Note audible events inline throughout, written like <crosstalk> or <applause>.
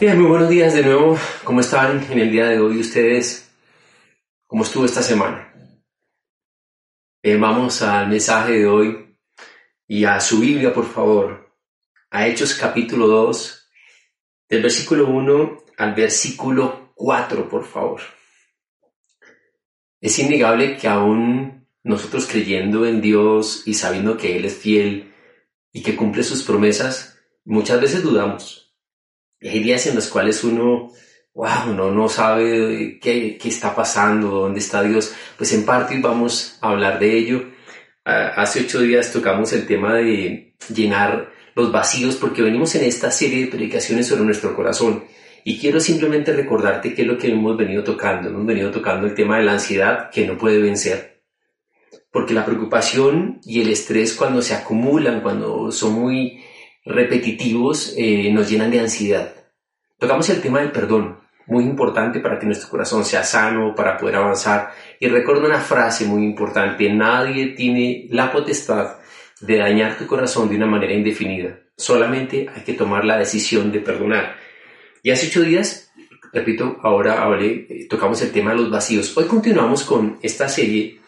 Bien, muy buenos días de nuevo. ¿Cómo están en el día de hoy ustedes? ¿Cómo estuvo esta semana? Vamos al mensaje de hoy y a su Biblia, por favor, a Hechos capítulo 2, del versículo 1 al versículo 4, por favor. Es innegable que aún nosotros creyendo en Dios y sabiendo que Él es fiel y que cumple sus promesas, muchas veces dudamos hay días en los cuales uno, wow, no, no sabe qué, qué está pasando, dónde está Dios. Pues en parte vamos a hablar de ello. Hace ocho días tocamos el tema de llenar los vacíos porque venimos en esta serie de predicaciones sobre nuestro corazón. Y quiero simplemente recordarte qué es lo que hemos venido tocando. Hemos venido tocando el tema de la ansiedad que no puede vencer. Porque la preocupación y el estrés cuando se acumulan, cuando son muy repetitivos eh, nos llenan de ansiedad. Tocamos el tema del perdón, muy importante para que nuestro corazón sea sano, para poder avanzar. Y recuerdo una frase muy importante, nadie tiene la potestad de dañar tu corazón de una manera indefinida. Solamente hay que tomar la decisión de perdonar. Y hace ocho días, repito, ahora hablé, eh, tocamos el tema de los vacíos. Hoy continuamos con esta serie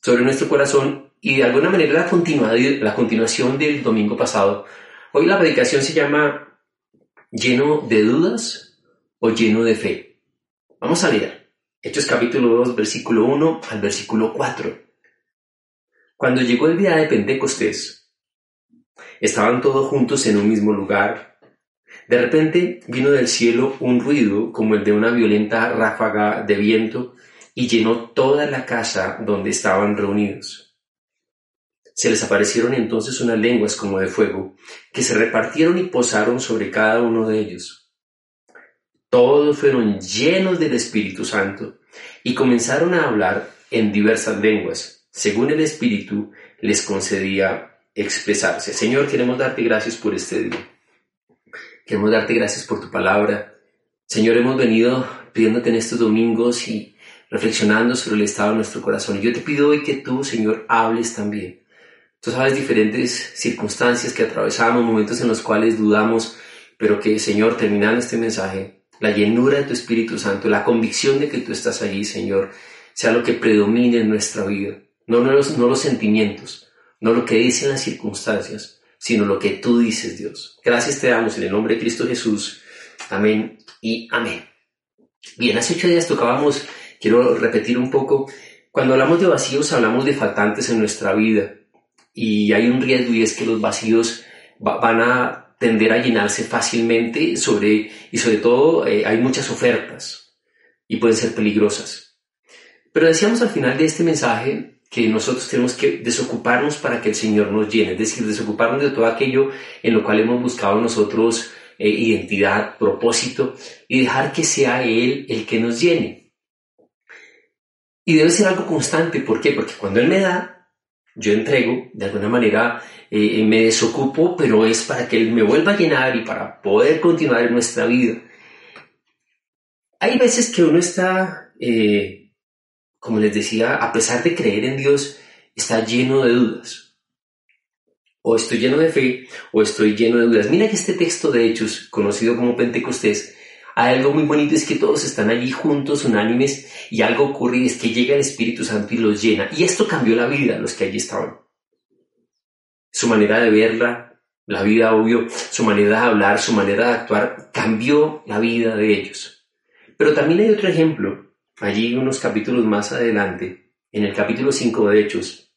sobre nuestro corazón y de alguna manera la, la continuación del domingo pasado Hoy la predicación se llama lleno de dudas o lleno de fe. Vamos a leer Hechos capítulo 2, versículo 1 al versículo 4. Cuando llegó el día de Pentecostés, estaban todos juntos en un mismo lugar. De repente vino del cielo un ruido como el de una violenta ráfaga de viento y llenó toda la casa donde estaban reunidos. Se les aparecieron entonces unas lenguas como de fuego, que se repartieron y posaron sobre cada uno de ellos. Todos fueron llenos del Espíritu Santo y comenzaron a hablar en diversas lenguas, según el Espíritu les concedía expresarse. Señor, queremos darte gracias por este día. Queremos darte gracias por tu palabra. Señor, hemos venido pidiéndote en estos domingos y reflexionando sobre el estado de nuestro corazón. Y yo te pido hoy que tú, Señor, hables también. Tú sabes diferentes circunstancias que atravesamos, momentos en los cuales dudamos, pero que, Señor, terminando este mensaje, la llenura de tu Espíritu Santo, la convicción de que tú estás allí, Señor, sea lo que predomine en nuestra vida. No, los, no los sentimientos, no lo que dicen las circunstancias, sino lo que tú dices, Dios. Gracias te damos en el nombre de Cristo Jesús. Amén y amén. Bien, hace ocho días tocábamos, quiero repetir un poco, cuando hablamos de vacíos hablamos de faltantes en nuestra vida y hay un riesgo y es que los vacíos van a tender a llenarse fácilmente sobre, y sobre todo eh, hay muchas ofertas y pueden ser peligrosas. Pero decíamos al final de este mensaje que nosotros tenemos que desocuparnos para que el Señor nos llene, es decir, desocuparnos de todo aquello en lo cual hemos buscado nosotros eh, identidad, propósito y dejar que sea Él el que nos llene. Y debe ser algo constante, ¿por qué? Porque cuando Él me da, yo entrego, de alguna manera eh, me desocupo, pero es para que Él me vuelva a llenar y para poder continuar en nuestra vida. Hay veces que uno está, eh, como les decía, a pesar de creer en Dios, está lleno de dudas. O estoy lleno de fe o estoy lleno de dudas. Mira que este texto de Hechos, conocido como Pentecostés, algo muy bonito, es que todos están allí juntos, unánimes, y algo ocurre y es que llega el Espíritu Santo y los llena. Y esto cambió la vida de los que allí estaban. Su manera de verla, la vida, obvio, su manera de hablar, su manera de actuar, cambió la vida de ellos. Pero también hay otro ejemplo, allí unos capítulos más adelante, en el capítulo 5 de Hechos,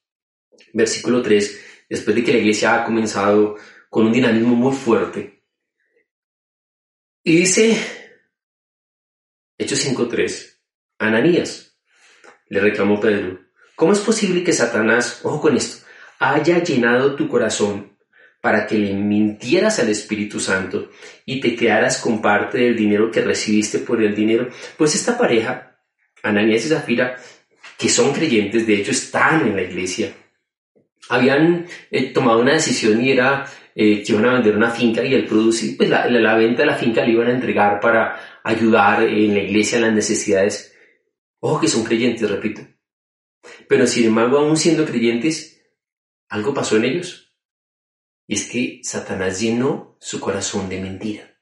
versículo 3, después de que la iglesia ha comenzado con un dinamismo muy fuerte. Y dice Hechos 5.3. Ananías, le reclamó Pedro, ¿cómo es posible que Satanás, ojo con esto, haya llenado tu corazón para que le mintieras al Espíritu Santo y te quedaras con parte del dinero que recibiste por el dinero, pues esta pareja, Ananías y Zafira, que son creyentes, de hecho están en la iglesia, habían eh, tomado una decisión y era eh, que iban a vender una finca y el producir, pues la, venta de la finca le iban a entregar para ayudar en la iglesia en las necesidades. Ojo que son creyentes, repito. Pero sin embargo, aún siendo creyentes, algo pasó en ellos. Y es que Satanás llenó su corazón de mentira.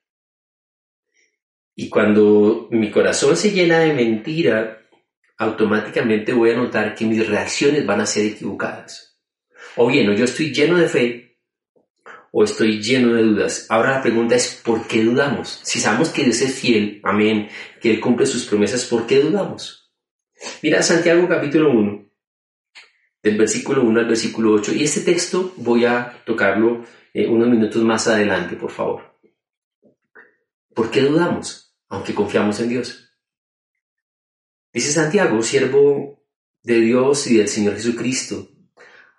Y cuando mi corazón se llena de mentira, automáticamente voy a notar que mis reacciones van a ser equivocadas. O bien, o yo estoy lleno de fe, o estoy lleno de dudas. Ahora la pregunta es, ¿por qué dudamos? Si sabemos que Dios es fiel, amén, que Él cumple sus promesas, ¿por qué dudamos? Mira Santiago capítulo 1, del versículo 1 al versículo 8. Y este texto voy a tocarlo eh, unos minutos más adelante, por favor. ¿Por qué dudamos, aunque confiamos en Dios? Dice Santiago, siervo de Dios y del Señor Jesucristo,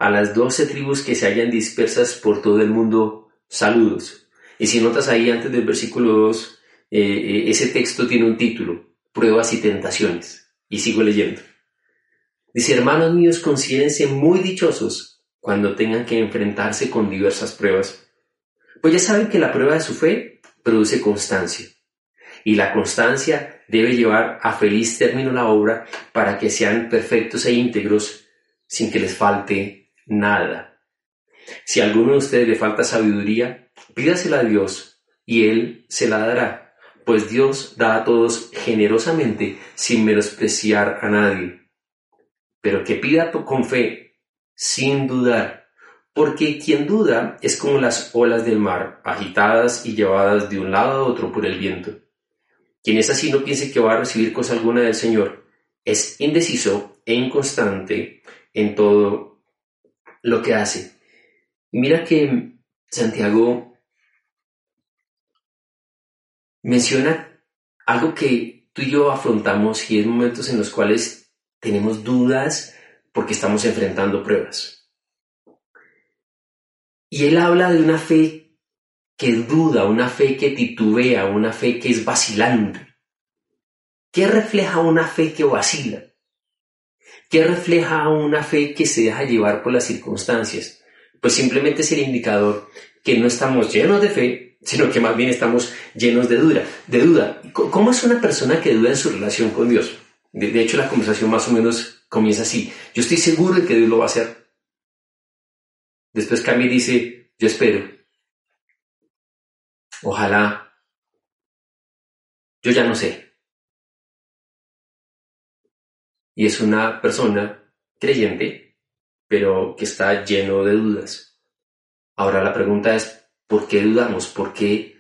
a las doce tribus que se hallan dispersas por todo el mundo, saludos. Y si notas ahí antes del versículo 2, eh, eh, ese texto tiene un título, pruebas y tentaciones. Y sigo leyendo. Dice, hermanos míos, considérense muy dichosos cuando tengan que enfrentarse con diversas pruebas, pues ya saben que la prueba de su fe produce constancia, y la constancia debe llevar a feliz término la obra para que sean perfectos e íntegros sin que les falte nada. Si a alguno de ustedes le falta sabiduría, pídasela a Dios y Él se la dará, pues Dios da a todos generosamente sin menospreciar a nadie pero que pida con fe, sin dudar, porque quien duda es como las olas del mar, agitadas y llevadas de un lado a otro por el viento. Quien es así no piense que va a recibir cosa alguna del Señor, es indeciso e inconstante en todo lo que hace. Mira que Santiago menciona algo que tú y yo afrontamos y es momentos en los cuales tenemos dudas porque estamos enfrentando pruebas. Y él habla de una fe que duda, una fe que titubea, una fe que es vacilante. ¿Qué refleja una fe que vacila? ¿Qué refleja una fe que se deja llevar por las circunstancias? Pues simplemente es el indicador que no estamos llenos de fe, sino que más bien estamos llenos de duda. De duda. ¿Cómo es una persona que duda en su relación con Dios? De, hecho, la conversación más o menos comienza así. Yo estoy seguro de que Dios lo va a hacer. Después Cami dice, yo espero. Ojalá. Yo ya no sé. Y es una persona creyente, pero que está lleno de dudas. Ahora la pregunta es, ¿por qué dudamos? ¿Por qué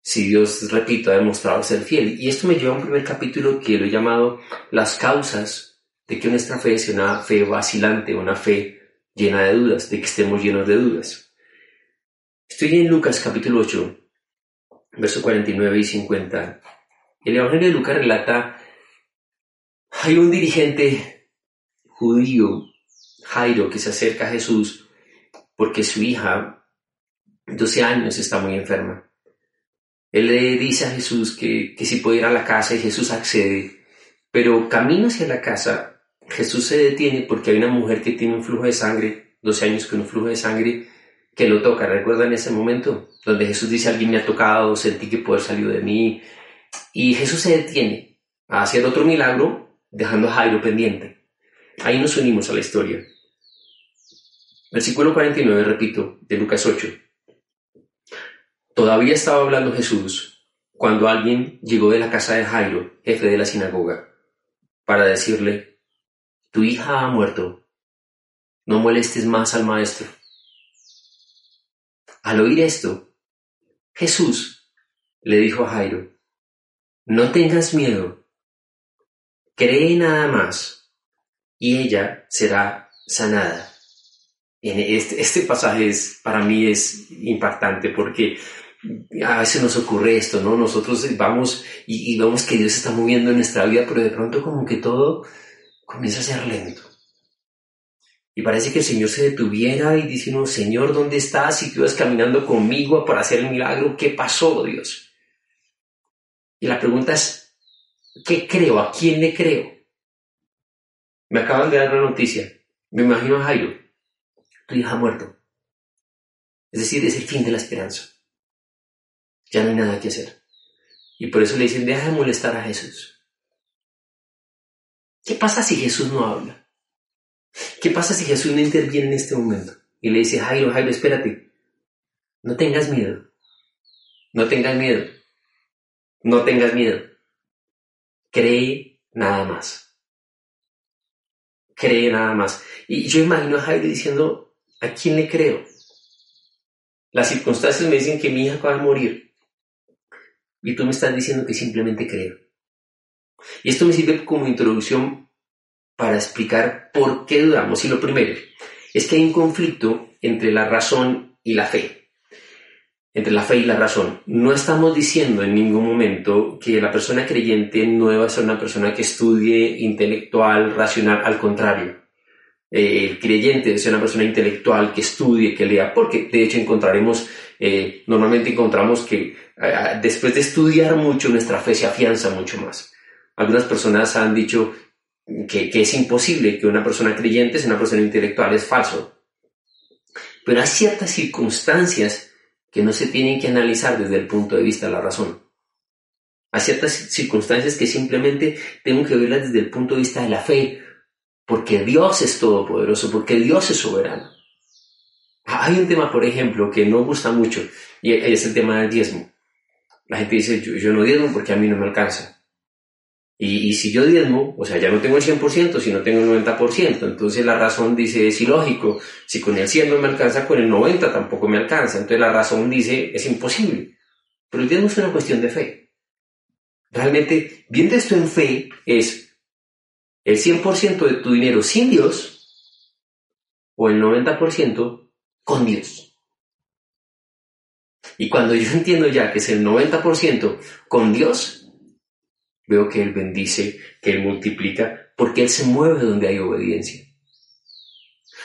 si Dios, repito, ha demostrado ser fiel. Y esto me lleva a un primer capítulo que lo he llamado las causas de que nuestra fe sea una fe vacilante, una fe llena de dudas, de que estemos llenos de dudas. Estoy en Lucas capítulo 8, verso 49 y 50. El Evangelio de Lucas relata, hay un dirigente judío, Jairo, que se acerca a Jesús porque su hija, 12 años, está muy enferma. Él le dice a Jesús que, si puede ir a la casa y Jesús accede, pero camino hacia la casa, Jesús se detiene porque hay una mujer que tiene un flujo de sangre, 12 años con un flujo de sangre, que lo toca. ¿Recuerdan ese momento? Donde Jesús dice, alguien me ha tocado, sentí que poder salió de mí. Y Jesús se detiene a hacer otro milagro, dejando a Jairo pendiente. Ahí nos unimos a la historia. Versículo 49, repito, de Lucas 8. Todavía estaba hablando Jesús cuando alguien llegó de la casa de Jairo, jefe de la sinagoga, para decirle, tu hija ha muerto, no molestes más al maestro. Al oír esto, Jesús le dijo a Jairo, no tengas miedo, cree nada más y ella será sanada. Este, este pasaje es, para mí es impactante porque a veces nos ocurre esto, ¿no? Nosotros vamos y, vemos que Dios está moviendo en nuestra vida, pero de pronto como que todo comienza a ser lento. Y parece que el Señor se detuviera y dice Señor, ¿dónde estás? Si tú ibas caminando conmigo para hacer el milagro, ¿qué pasó, Dios? Y la pregunta es, ¿qué creo? ¿A quién le creo? Me acaban de dar una noticia. Me imagino a Jairo. Tu hija ha muerto. Es decir, es el fin de la esperanza. Ya no hay nada que hacer. Y por eso le dicen, deja de molestar a Jesús. ¿Qué pasa si Jesús no habla? ¿Qué pasa si Jesús no interviene en este momento? Y le dice, Jairo, Jairo, espérate. No tengas miedo. No tengas miedo. No tengas miedo. Cree nada más. Cree nada más. Y yo imagino a Jairo diciendo, ¿a quién le creo? Las circunstancias me dicen que mi hija va a morir. Y tú me estás diciendo que simplemente creo. Y esto me sirve como introducción para explicar por qué dudamos. Y lo primero es que hay un conflicto entre la razón y la fe. Entre la fe y la razón. No estamos diciendo en ningún momento que la persona creyente no deba ser una persona que estudie intelectual, racional, al contrario. Eh, el creyente ser una persona intelectual que estudie, que lea, porque de hecho encontraremos, eh, normalmente encontramos que eh, después de estudiar mucho nuestra fe se afianza mucho más. Algunas personas han dicho que, es imposible que una persona creyente sea una persona intelectual, es falso. Pero hay ciertas circunstancias que no se tienen que analizar desde el punto de vista de la razón. Hay ciertas circunstancias que simplemente tengo que verlas desde el punto de vista de la fe, porque Dios es todopoderoso, porque Dios es soberano. Hay un tema, por ejemplo, que no gusta mucho, y es el tema del diezmo. La gente dice, yo, yo no diezmo porque a mí no me alcanza. Y, si yo diezmo, o sea, ya no tengo el 100%, sino tengo el 90%. Entonces la razón dice, es ilógico. Si con el 100 no me alcanza, con el 90 tampoco me alcanza. Entonces la razón dice, es imposible. Pero el diezmo es una cuestión de fe. Realmente, viendo esto en fe, es el 100% de tu dinero sin Dios o el 90% con Dios. Y cuando yo entiendo ya que es el 90% con Dios, Veo que Él bendice, que Él multiplica, porque Él se mueve donde hay obediencia.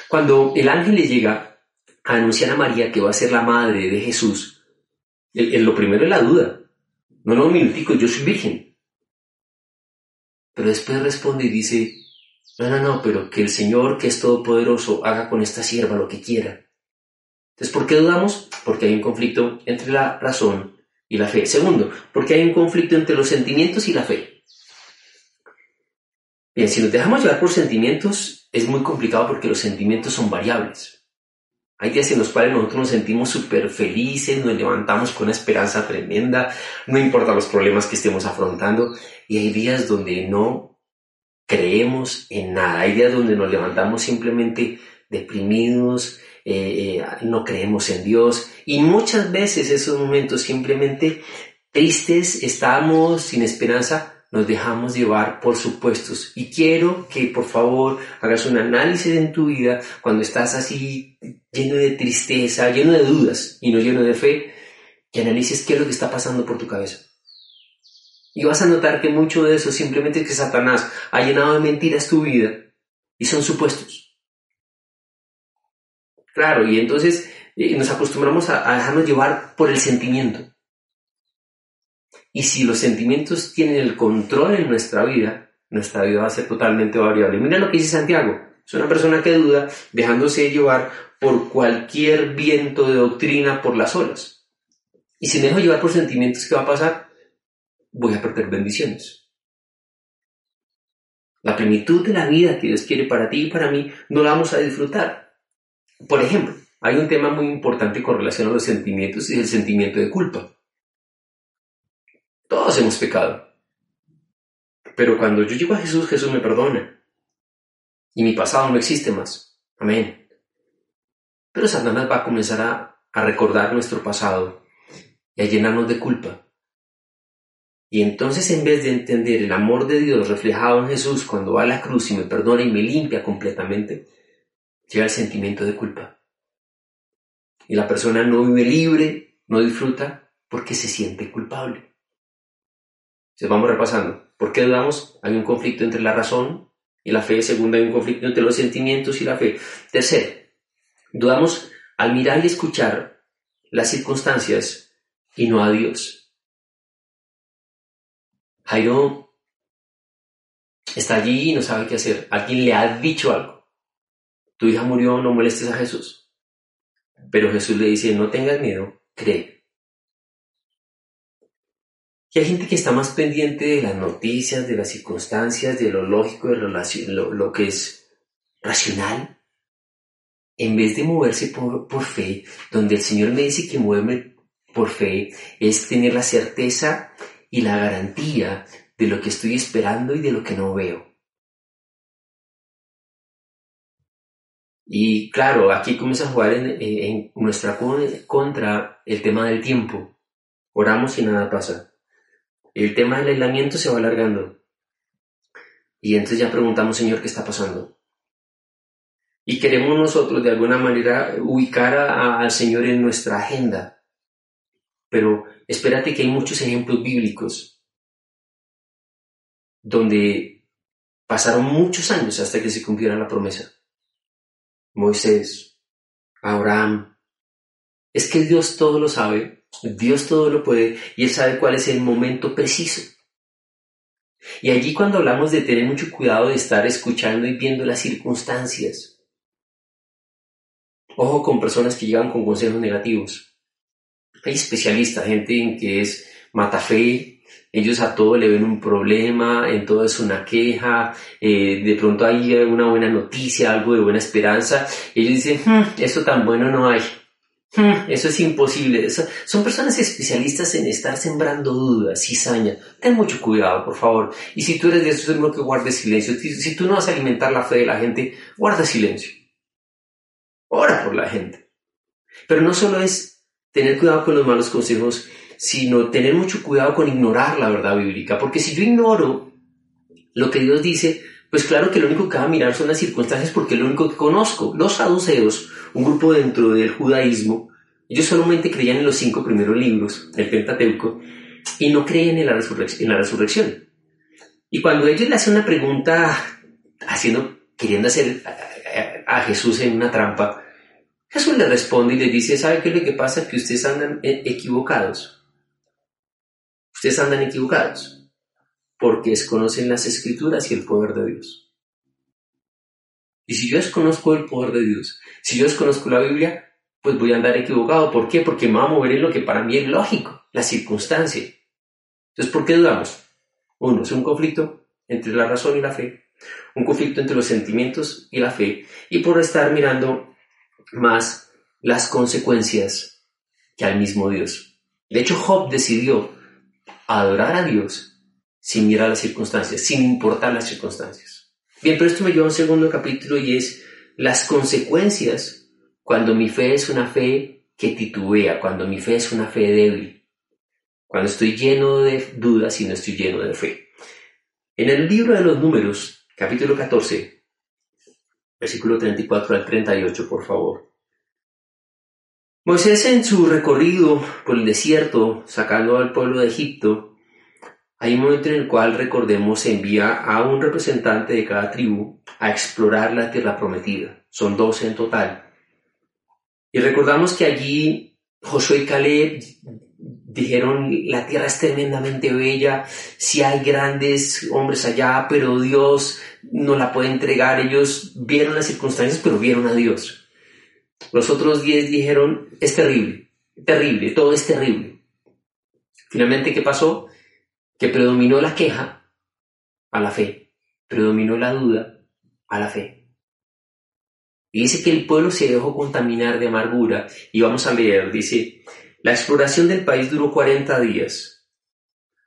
Cuando el ángel le llega a anunciar a María que va a ser la madre de Jesús, lo primero es la duda. No, no, un minutico, yo soy virgen. Pero después responde y dice, no, no, no, pero que el Señor, que es todopoderoso, haga con esta sierva lo que quiera. Entonces, ¿por qué dudamos? Porque hay un conflicto entre la razón y la fe. Segundo, porque hay un conflicto entre los sentimientos y la fe. Bien, si nos dejamos llevar por sentimientos, es muy complicado porque los sentimientos son variables. Hay días en los cuales nosotros nos sentimos súper felices, nos levantamos con una esperanza tremenda, no importa los problemas que estemos afrontando, y hay días donde no creemos en nada, hay días donde nos levantamos simplemente deprimidos, eh, eh, no creemos en Dios y muchas veces esos momentos simplemente tristes, estamos sin esperanza, nos dejamos llevar por supuestos. Y quiero que por favor hagas un análisis en tu vida cuando estás así lleno de tristeza, lleno de dudas y no lleno de fe, que analices qué es lo que está pasando por tu cabeza. Y vas a notar que mucho de eso simplemente es que Satanás ha llenado de mentiras tu vida y son supuestos. Claro, y entonces nos acostumbramos a, dejarnos llevar por el sentimiento. Y si los sentimientos tienen el control en nuestra vida, nuestra vida va a ser totalmente variable. Mira lo que dice Santiago. Es una persona que duda dejándose llevar por cualquier viento de doctrina por las olas. Y si me dejo llevar por sentimientos, ¿qué va a pasar? Voy a perder bendiciones. La plenitud de la vida que Dios quiere para ti y para mí no la vamos a disfrutar por ejemplo, hay un tema muy importante con relación a los sentimientos y el sentimiento de culpa. Todos hemos pecado. Pero cuando yo llego a Jesús, Jesús me perdona. Y mi pasado no existe más. Amén. Pero Satanás va a comenzar a, a recordar nuestro pasado y a llenarnos de culpa. Y entonces en vez de entender el amor de Dios reflejado en Jesús cuando va a la cruz y me perdona y me limpia completamente, llega el sentimiento de culpa. Y la persona no vive libre, no disfruta porque se siente culpable. Entonces vamos repasando. ¿Por qué dudamos? Hay un conflicto entre la razón y la fe. Segunda, hay un conflicto entre los sentimientos y la fe. Tercero, dudamos al mirar y escuchar las circunstancias y no a Dios. Jairo está allí y no sabe qué hacer. Alguien le ha dicho algo. Tu hija murió, no molestes a Jesús. Pero Jesús le dice, no tengas miedo, cree. Y hay gente que está más pendiente de las noticias, de las circunstancias, de lo lógico, de lo, lo que es racional, en vez de moverse por, por fe, donde el Señor me dice que moverme por fe es tener la certeza y la garantía de lo que estoy esperando y de lo que no veo. Y claro, aquí comienza a jugar en, nuestra contra el tema del tiempo. Oramos y nada pasa. El tema del aislamiento se va alargando. Y entonces ya preguntamos, Señor, ¿qué está pasando? Y queremos nosotros de alguna manera ubicar al Señor en nuestra agenda. Pero espérate que hay muchos ejemplos bíblicos donde pasaron muchos años hasta que se cumpliera la promesa. Moisés, Abraham. Es que Dios todo lo sabe, Dios todo lo puede y Él sabe cuál es el momento preciso. Y allí cuando hablamos de tener mucho cuidado de estar escuchando y viendo las circunstancias. Ojo con personas que llegan con consejos negativos. Hay especialistas, gente en que es mata fe, ellos a todo le ven un problema, en todo es una queja, eh, de pronto hay una buena noticia, algo de buena esperanza. Ellos dicen, hmm, eso tan bueno no hay. Hmm, eso es imposible. son personas especialistas en estar sembrando dudas, cizaña. Ten mucho cuidado, por favor. Y si tú eres de esos, es que guardes silencio. Si tú no vas a alimentar la fe de la gente, guarda silencio. Ora por la gente. Pero no solo es tener cuidado con los malos consejos, sino tener mucho cuidado con ignorar la verdad bíblica, porque si yo ignoro lo que Dios dice, pues claro que lo único que va a mirar son las circunstancias porque es lo único que conozco. Los saduceos, un grupo dentro del judaísmo, ellos solamente creían en los cinco primeros libros del Pentateuco y no creían en la, en la resurrección. Y cuando ellos le hacen una pregunta, haciendo, queriendo hacer a, a Jesús en una trampa, Jesús le responde y le dice, ¿sabe qué es lo que pasa? Que ustedes andan e-, equivocados ustedes andan equivocados, porque desconocen las escrituras y el poder de Dios. Y si yo desconozco el poder de Dios, si yo desconozco la Biblia, pues voy a andar equivocado. ¿Por qué? Porque me voy a mover en lo que para mí es lógico, la circunstancia. Entonces, ¿por qué dudamos? Uno, es un conflicto entre la razón y la fe, un conflicto entre los sentimientos y la fe, y por estar mirando más las consecuencias que al mismo Dios. De hecho, Job decidió adorar a Dios sin mirar las circunstancias, sin importar las circunstancias. Bien, pero esto me lleva a un segundo capítulo y es las consecuencias cuando mi fe es una fe que titubea, cuando mi fe es una fe débil, cuando estoy lleno de dudas y no estoy lleno de fe. En el libro de los números, capítulo 14, versículo 34 al 38, por favor. Moisés en su recorrido por el desierto, sacando al pueblo de Egipto, hay un momento en el cual, recordemos, envía a un representante de cada tribu a explorar la tierra prometida. Son doce en total. Y recordamos que allí Josué y Caleb dijeron, la tierra es tremendamente bella, si hay grandes hombres allá, pero Dios no la puede entregar. Ellos vieron las circunstancias, pero vieron a Dios. Los otros diez dijeron, es terrible, terrible, todo es terrible. Finalmente, ¿qué pasó? Que predominó la queja a la fe, predominó la duda a la fe. Y dice que el pueblo se dejó contaminar de amargura. Y vamos a leer, dice, la exploración del país duró 40 días.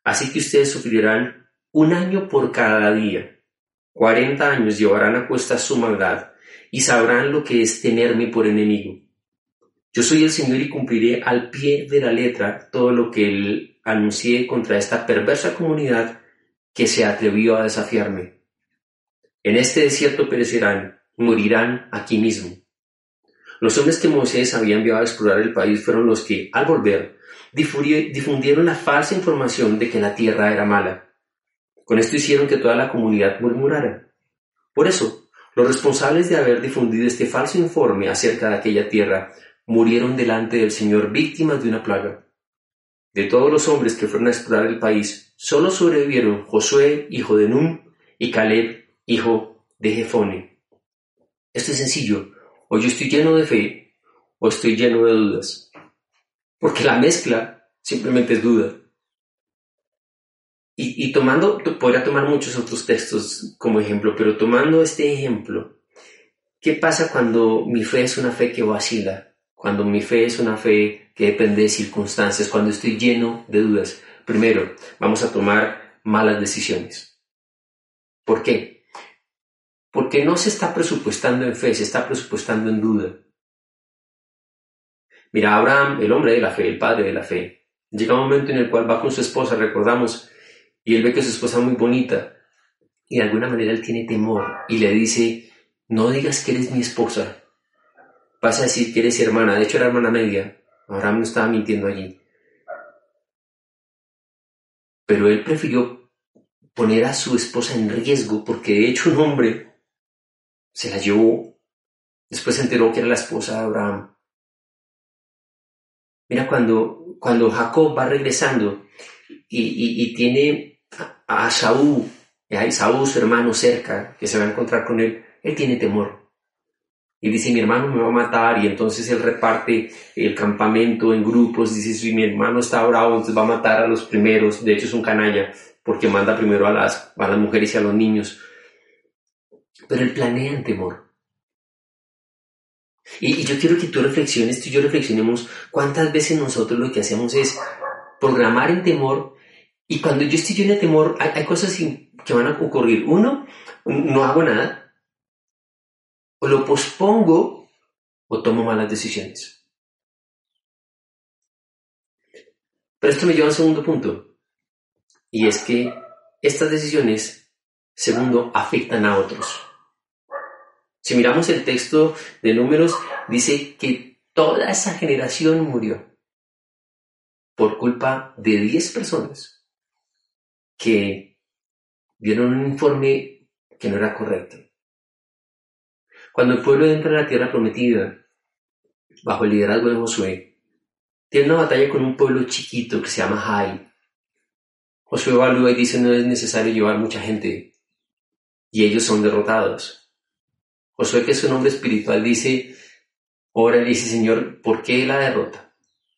Así que ustedes sufrirán un año por cada día. 40 años llevarán a cuesta su maldad y sabrán lo que es tenerme por enemigo. Yo soy el Señor y cumpliré al pie de la letra todo lo que él anuncié contra esta perversa comunidad que se atrevió a desafiarme. En este desierto perecerán, morirán aquí mismo. Los hombres que Moisés había enviado a explorar el país fueron los que, al volver, difundieron la falsa información de que la tierra era mala. Con esto hicieron que toda la comunidad murmurara. Por eso, los responsables de haber difundido este falso informe acerca de aquella tierra murieron delante del Señor víctimas de una plaga. De todos los hombres que fueron a explorar el país, solo sobrevivieron Josué, hijo de Nun, y Caleb, hijo de Jefone. Esto es sencillo. O yo estoy lleno de fe, o estoy lleno de dudas. Porque la mezcla simplemente es duda. Y, tomando, podría tomar muchos otros textos como ejemplo, pero tomando este ejemplo, ¿qué pasa cuando mi fe es una fe que vacila? Cuando mi fe es una fe que depende de circunstancias, cuando estoy lleno de dudas. Primero, vamos a tomar malas decisiones. ¿Por qué? Porque no se está presupuestando en fe, se está presupuestando en duda. Mira, Abraham, el hombre de la fe, el padre de la fe, llega un momento en el cual va con su esposa, recordamos, y él ve que su esposa es muy bonita, y de alguna manera él tiene temor, y le dice, no digas que eres mi esposa, vas a decir que eres hermana, de hecho era hermana media, Abraham no estaba mintiendo allí. Pero él prefirió poner a su esposa en riesgo porque de hecho un hombre se la llevó. Después se enteró que era la esposa de Abraham. Mira, cuando, cuando Jacob va regresando y, tiene a, Saúl, y a Saúl, su hermano, cerca, que se va a encontrar con él, él tiene temor. Y dice, mi hermano me va a matar, y entonces él reparte el campamento en grupos, dice, si mi hermano está bravo, entonces va a matar a los primeros, de hecho es un canalla, porque manda primero a las, a las mujeres y a los niños. Pero él planea en temor. Y, yo quiero que tú reflexiones, tú y yo reflexionemos cuántas veces nosotros lo que hacemos es programar en temor y cuando yo estoy lleno de temor hay, cosas que van a ocurrir. Uno, no hago nada, o lo pospongo o tomo malas decisiones. Pero esto me lleva a un segundo punto, y es que estas decisiones, segundo, afectan a otros. Si miramos el texto de números, dice que toda esa generación murió por culpa de 10 personas que dieron un informe que no era correcto. Cuando el pueblo entra a la tierra prometida, bajo el liderazgo de Josué, tiene una batalla con un pueblo chiquito que se llama Jai. Josué evalúa y dice no es necesario llevar mucha gente y ellos son derrotados. Josué, que es un hombre espiritual, dice, ora y dice, Señor, ¿por qué la derrota?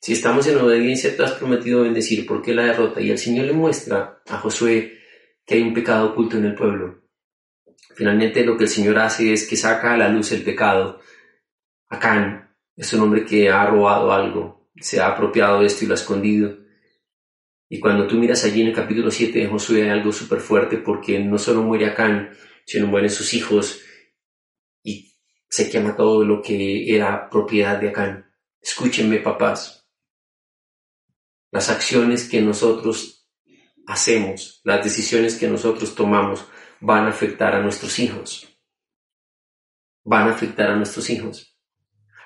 Si estamos en obediencia, tú has prometido bendecir, ¿por qué la derrota? Y el Señor le muestra a Josué que hay un pecado oculto en el pueblo. Finalmente lo que el Señor hace es que saca a la luz el pecado. Acán es un hombre que ha robado algo, se ha apropiado de esto y lo ha escondido. Y cuando tú miras allí en el capítulo 7 de Josué hay algo súper fuerte porque no solo muere Acán, sino mueren sus hijos, se quema todo lo que era propiedad de Acán. Escúchenme, papás. Las acciones que nosotros hacemos, las decisiones que nosotros tomamos, van a afectar a nuestros hijos. Van a afectar a nuestros hijos.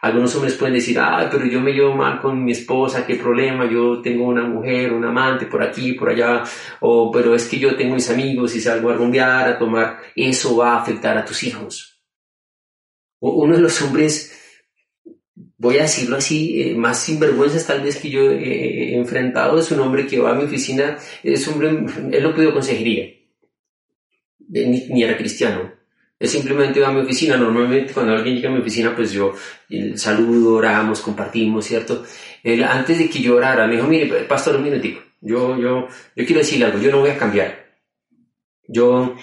Algunos hombres pueden decir, ah, pero yo me llevo mal con mi esposa, qué problema, yo tengo una mujer, un amante por aquí, por allá, o pero es que yo tengo mis amigos y salgo a rumbear, a tomar, eso va a afectar a tus hijos uno de los hombres, voy a decirlo así, eh, más sinvergüenzas tal vez que yo he enfrentado, es un hombre que va a mi oficina, es un hombre, él no pidió consejería, eh, ni, era cristiano. Él simplemente va a mi oficina. Normalmente cuando alguien llega a mi oficina, pues yo saludo, oramos, compartimos, ¿cierto? Él, antes de que yo orara, me dijo, mire, pastor, un minutico. Yo, yo, yo quiero decirle algo, yo no voy a cambiar. Yo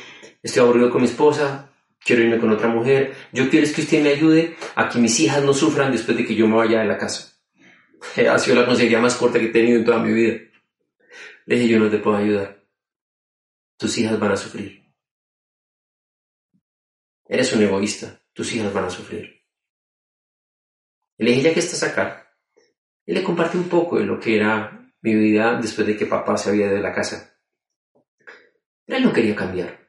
estoy aburrido con mi esposa, quiero irme con otra mujer, yo quiero es que usted me ayude a que mis hijas no sufran después de que yo me vaya de la casa. <laughs> Ha sido la consejería más corta que he tenido en toda mi vida. Le dije, yo no te puedo ayudar. Tus hijas van a sufrir. Eres un egoísta, tus hijas van a sufrir. le dije, ya que estás acá, y le compartí un poco de lo que era mi vida después de que papá se había ido de la casa. Pero él no quería cambiar.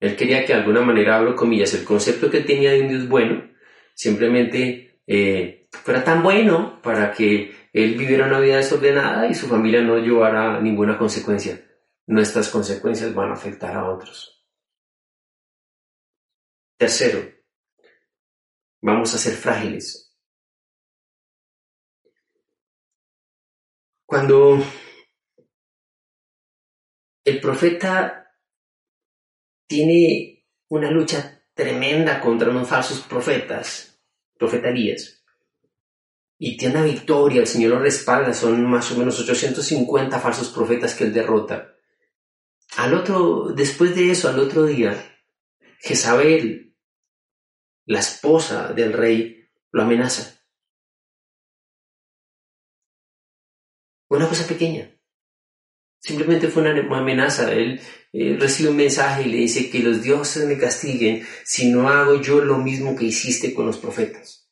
Él quería que de alguna manera, abro comillas, el concepto que tenía de un Dios bueno, simplemente eh, fuera tan bueno para que él viviera una vida desordenada y su familia no llevara ninguna consecuencia. Nuestras consecuencias van a afectar a otros. Tercero, vamos a ser frágiles. Cuando el profeta tiene una lucha tremenda contra unos falsos profetas, profeta y tiene una victoria, el Señor lo respalda, son más o menos 850 falsos profetas que él derrota. Al otro, después de eso, al otro día, Jezabel, la esposa del rey, lo amenaza. Una cosa pequeña. Simplemente fue una amenaza. Él, recibe un mensaje y le dice que los dioses me castiguen si no hago yo lo mismo que hiciste con los profetas.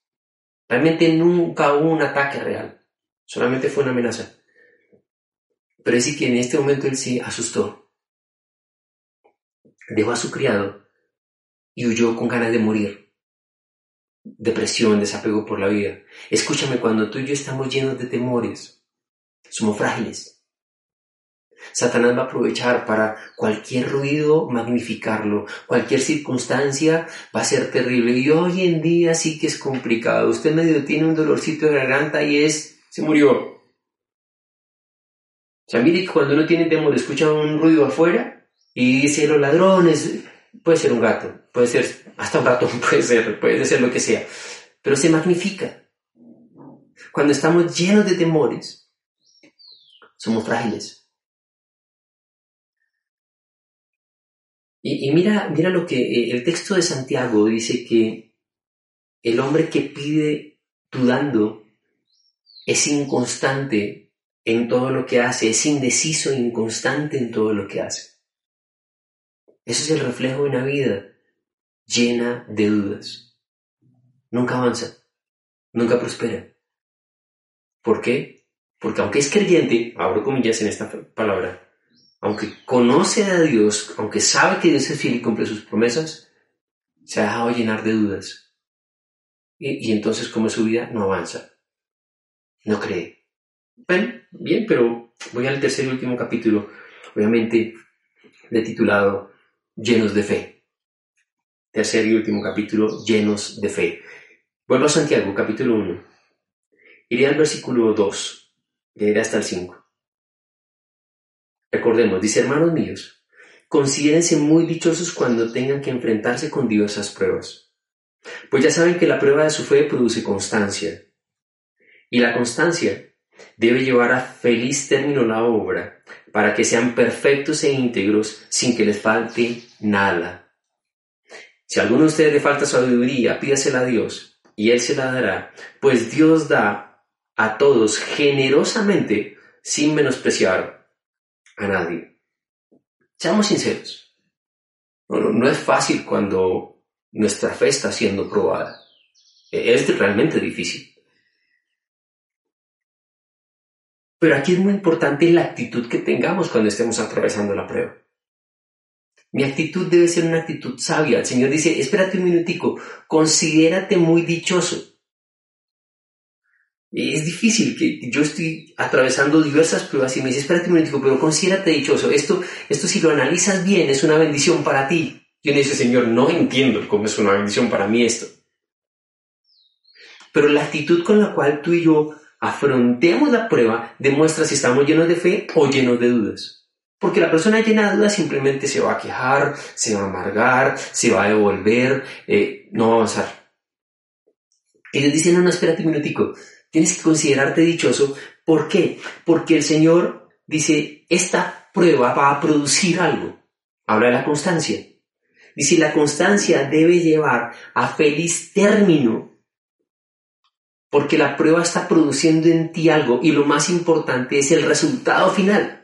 Realmente nunca hubo un ataque real, solamente fue una amenaza. Pero es que en este momento él se asustó. Dejó a su criado y huyó con ganas de morir. Depresión, desapego por la vida. Escúchame, cuando tú y yo estamos llenos de temores, somos frágiles Satanás va a aprovechar para cualquier ruido magnificarlo, cualquier circunstancia va a ser terrible. Y hoy en día sí que es complicado. Usted medio tiene un dolorcito de garganta y es, se murió. O sea, mire que cuando uno tiene temor escucha un ruido afuera y dice los ladrones, puede ser un gato, puede ser hasta un ratón, <laughs> puede ser, puede ser lo que sea, pero se magnifica. Cuando estamos llenos de temores, somos frágiles Y, mira, mira lo que eh, el texto de Santiago dice que el hombre que pide dudando es inconstante en todo lo que hace, es indeciso e inconstante en todo lo que hace. Eso es el reflejo de una vida llena de dudas. Nunca avanza, nunca prospera. ¿Por qué? Porque aunque es creyente, abro comillas en esta palabra, aunque conoce a Dios, aunque sabe que Dios es fiel y cumple sus promesas, se ha dejado llenar de dudas. Y, entonces, como su vida, no avanza. No cree. Bueno, bien, pero voy al tercer y último capítulo, obviamente de titulado Llenos de Fe. Tercer y último capítulo, Llenos de Fe. Vuelvo a Santiago, capítulo 1. Iré al versículo 2, leeré hasta el 5. Recordemos, dice hermanos míos, considérense muy dichosos cuando tengan que enfrentarse con diversas pruebas. Pues ya saben que la prueba de su fe produce constancia. Y la constancia debe llevar a feliz término la obra, para que sean perfectos e íntegros sin que les falte nada. Si a alguno de ustedes le falta sabiduría, pídasela a Dios, y Él se la dará, pues Dios da a todos generosamente sin menospreciar a nadie. Seamos sinceros. No, es fácil cuando nuestra fe está siendo probada. E, es realmente difícil. Pero aquí es muy importante la actitud que tengamos cuando estemos atravesando la prueba. Mi actitud debe ser una actitud sabia. El Señor dice, espérate un minutico, considérate muy dichoso. Es difícil que yo estoy atravesando diversas pruebas y me dices, espérate un momento, pero considérate dichoso. Esto, esto si lo analizas bien es una bendición para ti. Yo le dice, Señor, no entiendo cómo es una bendición para mí esto. Pero la actitud con la cual tú y yo afrontemos la prueba demuestra si estamos llenos de fe o llenos de dudas. Porque la persona llena de dudas simplemente se va a quejar, se va a amargar, se va a devolver, eh, no va a avanzar. Ellos dicen, no, no, espérate un minutico. Tienes que considerarte dichoso. ¿Por qué? Porque el Señor dice, esta prueba va a producir algo. Habla de la constancia. Dice, la constancia debe llevar a feliz término. Porque la prueba está produciendo en ti algo y lo más importante es el resultado final.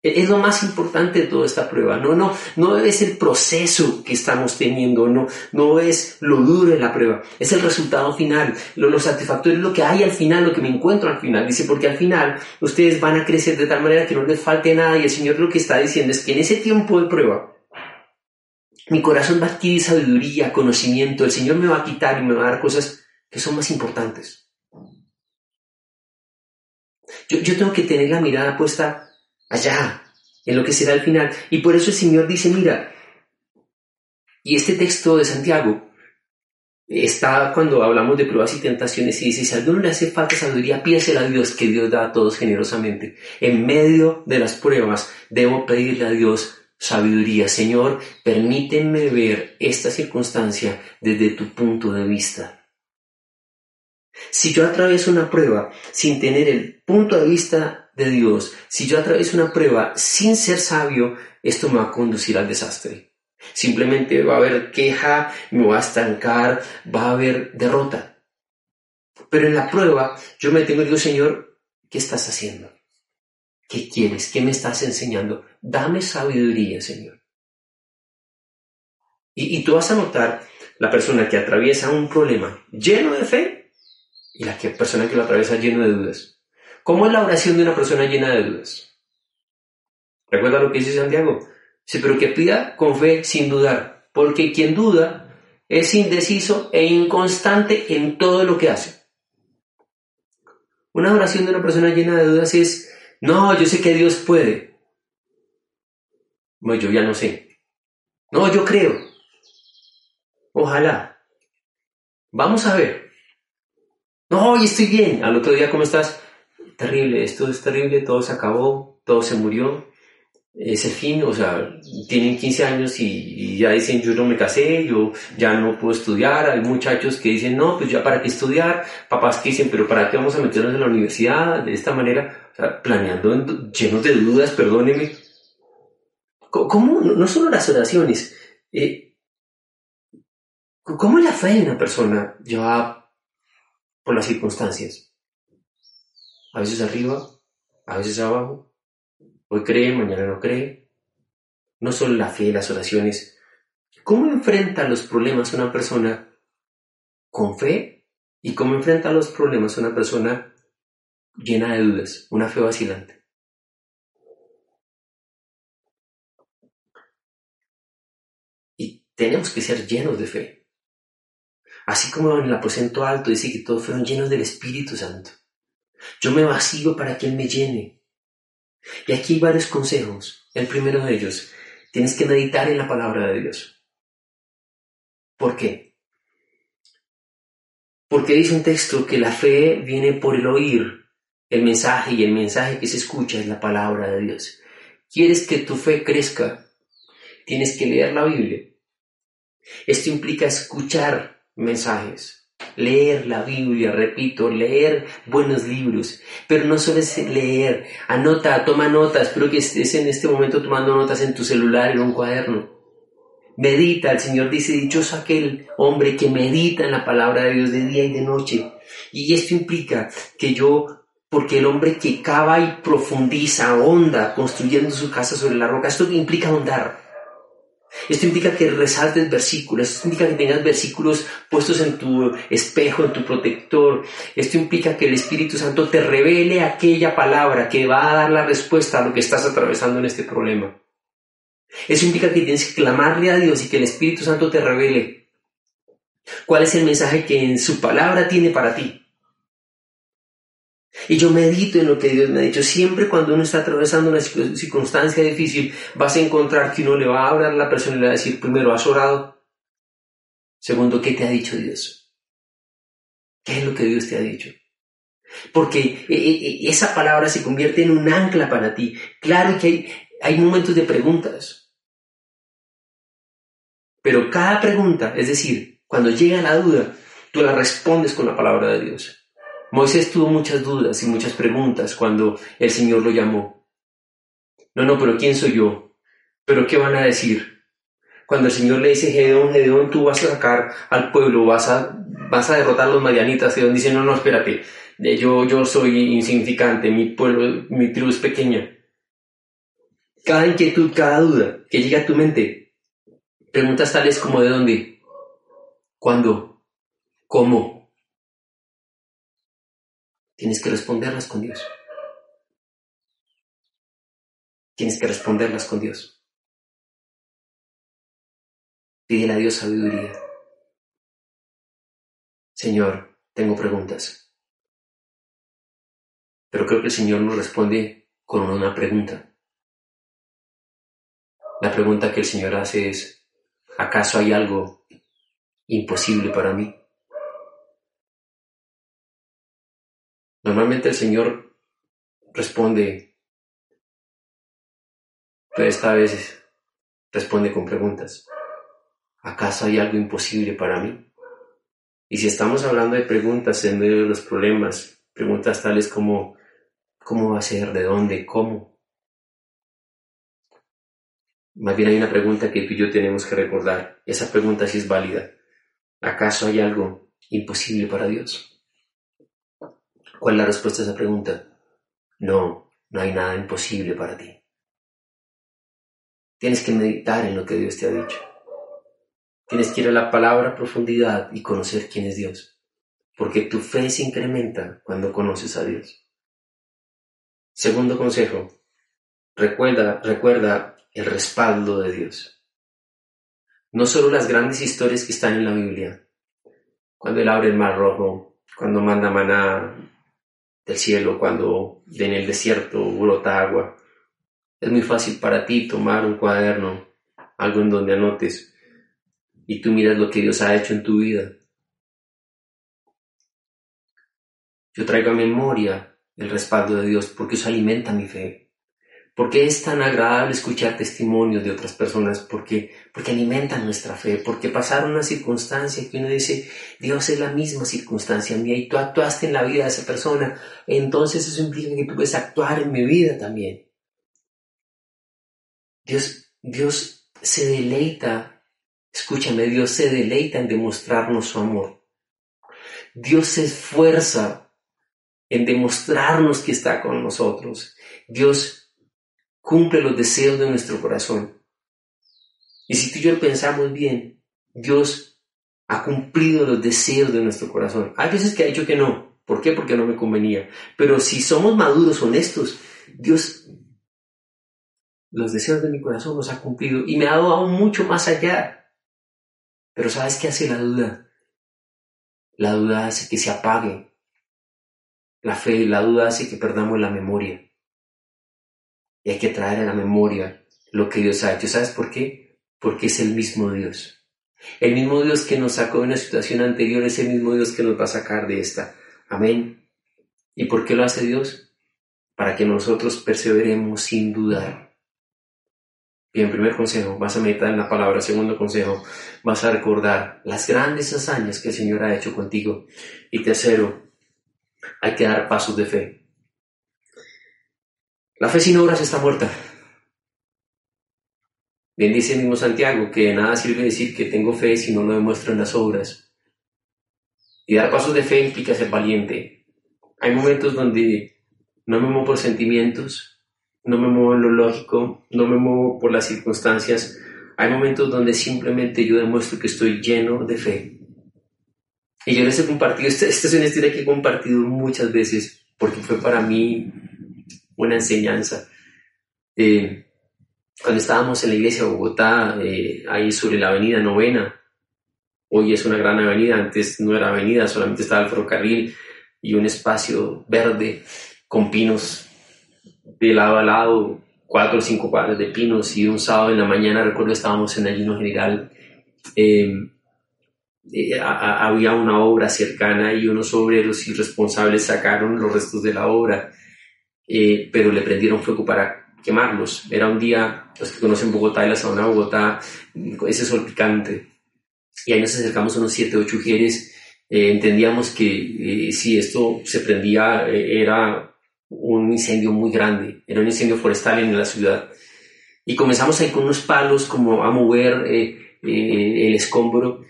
Es lo más importante de toda esta prueba. No, no, no es el proceso que estamos teniendo, no, no es lo duro de la prueba, es el resultado final, lo, lo satisfactorio, lo que hay al final, lo que me encuentro al final. Dice, porque al final ustedes van a crecer de tal manera que no les falte nada y el Señor lo que está diciendo es que en ese tiempo de prueba, mi corazón va a adquirir sabiduría, conocimiento, el Señor me va a quitar y me va a dar cosas que son más importantes. Yo, yo tengo que tener la mirada puesta allá, en lo que será el final. Y por eso el Señor dice, mira, Y este texto de Santiago está cuando hablamos de pruebas y tentaciones y dice, si a alguno le hace falta sabiduría, pídesela a Dios, que Dios da a todos generosamente. En medio de las pruebas debo pedirle a Dios sabiduría. Señor, permíteme ver esta circunstancia desde tu punto de vista. Si yo atravieso una prueba sin tener el punto de vista de Dios, si yo atravieso una prueba sin ser sabio, esto me va a conducir al desastre. Simplemente va a haber queja, me va a estancar, va a haber derrota. Pero en la prueba yo me tengo y digo, Señor, ¿qué estás haciendo? ¿Qué quieres? ¿Qué me estás enseñando? Dame sabiduría, Señor. Y, tú vas a notar la persona que atraviesa un problema lleno de fe y la persona que lo atraviesa lleno de dudas. ¿Cómo es la oración de una persona llena de dudas? Recuerda lo que dice Santiago. Dice, pero que pida con fe sin dudar, porque quien duda es indeciso e inconstante en todo lo que hace. Una oración de una persona llena de dudas es, no, yo sé que Dios puede. Bueno, yo ya no sé. No, yo creo. Ojalá. Vamos a ver. No, hoy estoy bien. Al otro día, ¿cómo estás? Terrible, esto es terrible, todo se acabó, todo se murió. Ese fin, o sea, tienen 15 años y, ya dicen, yo no me casé, yo ya no puedo estudiar. Hay muchachos que dicen, no, pues ya para qué estudiar. Papás que dicen, pero ¿para qué vamos a meternos en la universidad de esta manera? Planeando llenos de dudas, perdóneme. ¿Cómo? No solo las oraciones. Eh, ¿Cómo la fe de una persona lleva por las circunstancias. A veces arriba, a veces abajo. Hoy cree, mañana no cree. No solo la fe, las oraciones. ¿Cómo enfrenta los problemas una persona con fe? ¿Y cómo enfrenta los problemas una persona llena de dudas, una fe vacilante? Y tenemos que ser llenos de fe. Así como en el aposento alto dice que todos fueron llenos del Espíritu Santo. Yo me vacío para que Él me llene. Y aquí hay varios consejos. El primero de ellos, tienes que meditar en la palabra de Dios. ¿Por qué? Porque dice un texto que la fe viene por el oír el mensaje y el mensaje que se escucha es la palabra de Dios. ¿Quieres que tu fe crezca? Tienes que leer la Biblia. Esto implica escuchar mensajes. Leer la Biblia, repito, leer buenos libros, pero no solo es leer, anota, toma notas, espero que estés en este momento tomando notas en tu celular, en un cuaderno. Medita, el Señor dice, dichoso aquel hombre que medita en la palabra de Dios de día y de noche. Y esto implica que yo, porque el hombre que cava y profundiza, honda, construyendo su casa sobre la roca, esto implica ahondar. Esto implica que resaltes versículos, esto implica que tengas versículos puestos en tu espejo, en tu protector. Esto implica que el Espíritu Santo te revele aquella palabra que va a dar la respuesta a lo que estás atravesando en este problema. Eso implica que tienes que clamarle a Dios y que el Espíritu Santo te revele cuál es el mensaje que en su palabra tiene para ti. Y yo medito en lo que Dios me ha dicho. Siempre cuando uno está atravesando una circunstancia difícil, vas a encontrar que uno le va a hablar a la persona y le va a decir, primero, ¿has orado? Segundo, ¿qué te ha dicho Dios? ¿Qué es lo que Dios te ha dicho? Porque eh, eh, eh, esa palabra se convierte en un ancla para ti. Claro que hay, hay momentos de preguntas. Pero cada pregunta, es decir, cuando llega la duda, tú la respondes con la palabra de Dios. Moisés tuvo muchas dudas y muchas preguntas cuando el Señor lo llamó. No, no, pero ¿quién soy yo? ¿Pero qué van a decir? Cuando el Señor le dice, Gedeón, Gedeón, tú vas a sacar al pueblo, vas a, vas a derrotar a los marianitas, Gedeón dice, no, no, espérate, yo, yo soy insignificante, mi pueblo, mi tribu es pequeña. Cada inquietud, cada duda que llega a tu mente, preguntas tales como de dónde, cuándo, cómo, Tienes que responderlas con Dios. Tienes que responderlas con Dios. Pídele a Dios sabiduría. Señor, tengo preguntas. Pero creo que el Señor nos responde con una pregunta. La pregunta que el Señor hace es, ¿Acaso hay algo imposible para mí? Normalmente el Señor responde, pero esta vez responde con preguntas. ¿Acaso hay algo imposible para mí? Y si estamos hablando de preguntas en medio de los problemas, preguntas tales como ¿cómo va a ser? ¿De dónde? ¿Cómo? Más bien hay una pregunta que tú y yo tenemos que recordar. Esa pregunta sí es válida. ¿Acaso hay algo imposible para Dios? ¿Cuál es la respuesta a esa pregunta? No, no hay nada imposible para ti. Tienes que meditar en lo que Dios te ha dicho. Tienes que ir a la palabra a profundidad y conocer quién es Dios. Porque tu fe se incrementa cuando conoces a Dios. Segundo consejo, recuerda, recuerda el respaldo de Dios. No solo las grandes historias que están en la Biblia, cuando Él abre el mar rojo, cuando manda maná del cielo, cuando en el desierto brota agua. Es muy fácil para ti tomar un cuaderno, algo en donde anotes y tú miras lo que Dios ha hecho en tu vida. Yo traigo a memoria el respaldo de Dios porque eso alimenta mi fe. Porque es tan agradable escuchar testimonios de otras personas, porque, porque alimentan nuestra fe, porque pasaron una circunstancia que uno dice, Dios es la misma circunstancia mía y tú actuaste en la vida de esa persona, entonces eso implica que tú puedes actuar en mi vida también. Dios, Dios se deleita Escúchame, Dios se deleita en demostrarnos su amor. Dios se esfuerza en demostrarnos que está con nosotros. Dios cumple los deseos de nuestro corazón. Y si tú y yo pensamos bien, Dios ha cumplido los deseos de nuestro corazón. Hay veces que ha dicho que no. ¿Por qué? Porque no me convenía. Pero si somos maduros, honestos, Dios los deseos de mi corazón los ha cumplido y me ha dado aún mucho más allá. Pero ¿sabes qué hace la duda? La duda hace que se apague la fe, la duda hace que perdamos la memoria. Y hay que traer a la memoria lo que Dios ha hecho. ¿Sabes por qué? Porque es el mismo Dios. El mismo Dios que nos sacó de una situación anterior es el mismo Dios que nos va a sacar de esta. Amén. ¿Y por qué lo hace Dios? Para que nosotros perseveremos sin dudar. Bien, primer consejo, vas a meditar en la palabra. Segundo consejo, vas a recordar las grandes hazañas que el Señor ha hecho contigo. Y tercero, hay que dar pasos de fe. La fe sin obras está muerta. Bien dice el mismo Santiago que nada sirve decir que tengo fe si no lo demuestro en las obras. Y dar pasos de fe implica ser valiente. Hay momentos donde no me muevo por sentimientos, no me muevo en lo lógico, no me muevo por las circunstancias. Hay momentos donde simplemente yo demuestro que estoy lleno de fe. Y yo les he compartido, <laughs> esta, es una historia que he compartido muchas veces porque fue para mí una enseñanza. Eh, cuando estábamos en la iglesia de Bogotá, eh, ahí sobre la avenida Novena, hoy es una gran avenida, antes no era avenida, solamente estaba el ferrocarril y un espacio verde con pinos de lado a lado, cuatro o cinco cuadras de pinos y un sábado en la mañana, recuerdo, estábamos en ayuno general, em, eh, había una obra cercana y unos obreros irresponsables sacaron los restos de la obra, eh, pero le prendieron fuego para quemarlos. Era un día, los que conocen Bogotá y la zona de Bogotá, ese sol picante. Y ahí nos acercamos unos siete, ocho mujeres. Eh, entendíamos que si esto se prendía era un incendio muy grande, era un incendio forestal en la ciudad. Y comenzamos ahí con unos palos como a mover eh, eh, el escombro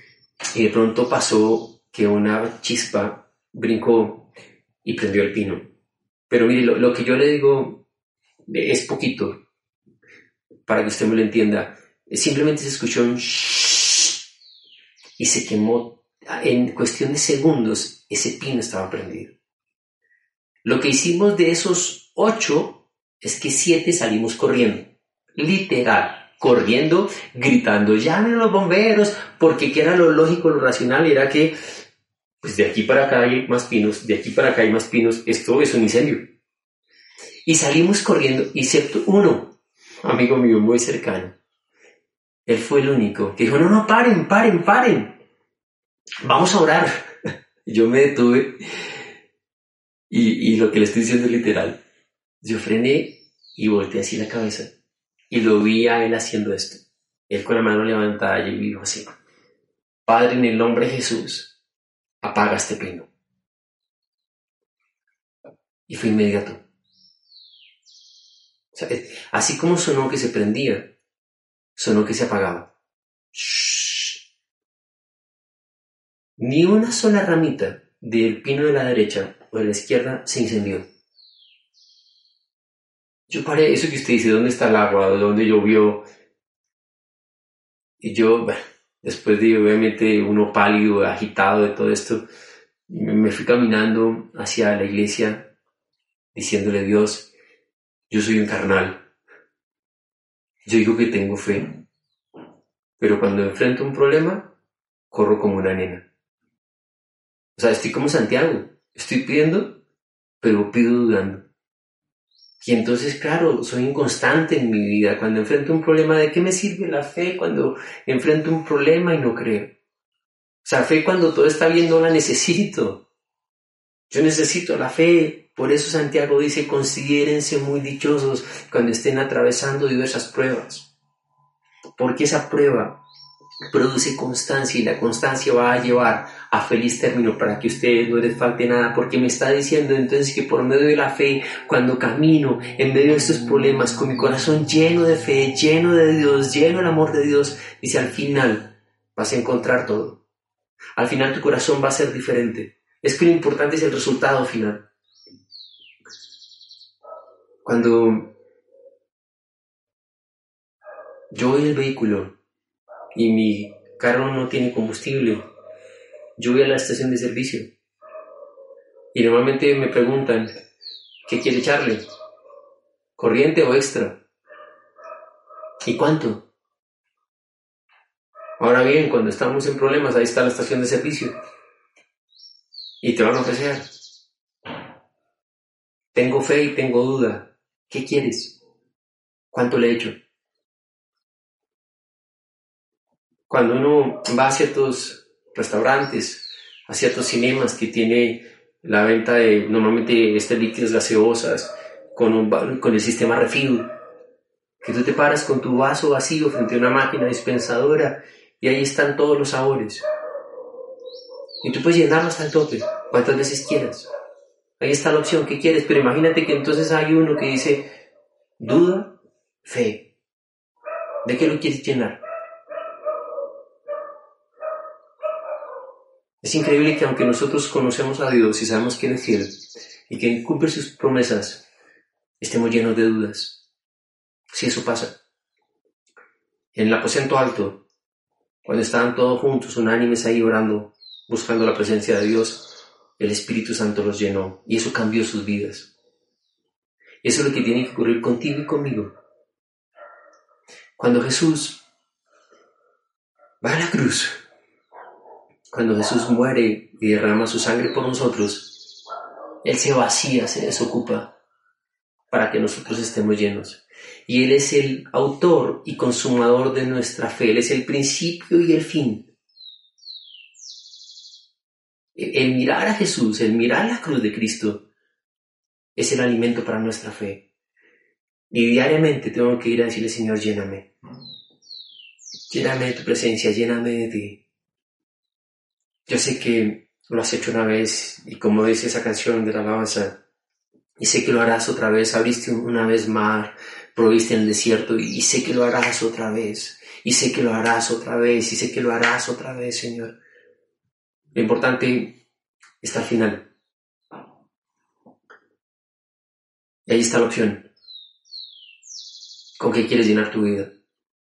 y de pronto pasó que una chispa brincó y prendió el pino. Pero mire, lo, que yo le digo es poquito, para que usted me lo entienda. Simplemente se escuchó un y se quemó. En cuestión de segundos, ese pino estaba prendido. Lo que hicimos de esos ocho es que siete salimos corriendo, literal, corriendo, gritando, llamen los bomberos, porque que era lo lógico, lo racional, era que, pues de aquí para acá hay más pinos, de aquí para acá hay más pinos, esto es un incendio. Y salimos corriendo, excepto uno, amigo mío muy cercano. Él fue el único que dijo, no, no, paren, paren, paren. Vamos a orar. <laughs> Yo me detuve y, y lo que le estoy diciendo es literal. Yo frené y volteé así la cabeza y lo vi a él haciendo esto. Él con la mano levantada y dijo así, Padre, en el nombre de Jesús, apaga este pino. Y fue inmediato. así como sonó que se prendía, sonó que se apagaba. Ni una sola ramita del pino de la derecha o de la izquierda se incendió. Yo paré, eso que usted dice, ¿dónde está el agua? ¿Dónde llovió? Y yo, bueno, después de obviamente uno pálido, agitado de todo esto, me fui caminando hacia la iglesia diciéndole Dios, yo soy un carnal, yo digo que tengo fe, pero cuando enfrento un problema, corro como una nena. O sea, estoy como Santiago, estoy pidiendo, pero pido dudando. Y entonces, claro, soy inconstante en mi vida. Cuando enfrento un problema, ¿de qué me sirve la fe cuando enfrento un problema y no creo? O sea, fe cuando todo está bien no la necesito. Yo necesito la fe. Por eso Santiago dice, considérense muy dichosos cuando estén atravesando diversas pruebas. Porque esa prueba produce constancia y la constancia va a llevar a feliz término para que ustedes no les falte nada, porque me está diciendo entonces que por medio de la fe, cuando camino en medio de estos problemas, con mi corazón lleno de fe, lleno de Dios, lleno del amor de Dios, dice al final vas a encontrar todo. Al final tu corazón va a ser diferente. Es que lo importante es el resultado final. Cuando yo voy el vehículo y mi carro no tiene combustible, yo voy a la estación de servicio y normalmente me preguntan, ¿qué quiere echarle? ¿Corriente o extra? ¿Y cuánto? Ahora bien, cuando estamos en problemas, ahí está la estación de servicio. Y te van a ofrecer. Tengo fe y tengo duda. ¿Qué quieres? ¿Cuánto le he Cuando uno va a ciertos restaurantes, a ciertos cinemas que tiene la venta de normalmente este líquidos gaseosas con el sistema refill, que tú te paras con tu vaso vacío frente a una máquina dispensadora y ahí están todos los sabores. Y tú puedes llenarlo hasta el tope, cuantas veces quieras. Ahí está la opción que quieres, pero imagínate que entonces hay uno que dice duda, fe. ¿De qué lo quieres llenar? Es increíble que aunque nosotros conocemos a Dios y sabemos que es fiel y que cumple sus promesas, estemos llenos de dudas. Si eso pasa. En el aposento alto, cuando estaban todos juntos, unánimes ahí orando, buscando la presencia de Dios, el Espíritu Santo los llenó y eso cambió sus vidas. Eso es lo que tiene que ocurrir contigo y conmigo. Cuando Jesús va a la cruz, cuando Jesús muere y derrama su sangre por nosotros, Él se vacía, se desocupa para que nosotros estemos llenos. Y Él es el autor y consumador de nuestra fe, Él es el principio y el fin. El mirar a Jesús, el mirar la cruz de Cristo, es el alimento para nuestra fe. Y diariamente tengo que ir a decirle, Señor, lléname. Lléname de tu presencia, lléname de ti. Yo sé que lo has hecho una vez y como dice esa canción de la alabanza, y sé que lo harás otra vez, abriste una vez mar, proviste en el desierto y sé que lo harás otra vez, y sé que lo harás otra vez, y sé que lo harás otra vez, Señor. Lo importante está al final. Y ahí está la opción. ¿Con qué quieres llenar tu vida?